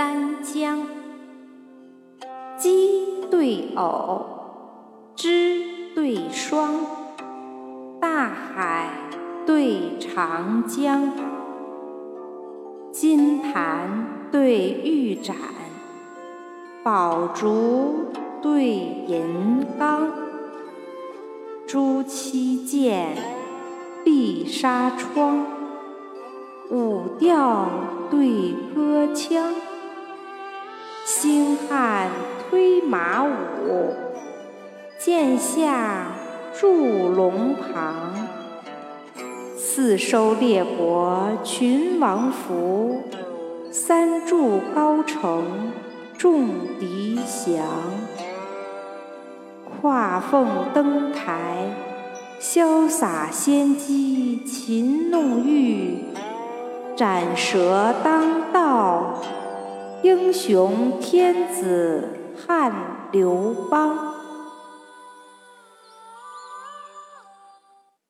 三江，鸡对偶，枝对霜，大海对长江，金盘对玉盏，宝烛对银缸，朱漆剑，碧纱窗，舞调对歌腔，星汉推马舞，剑下筑龙旁，四收列国群王服，三筑高城众敌降。跨凤登台，潇洒仙姬擒弄玉；斩蛇当道，英雄天子汉刘邦。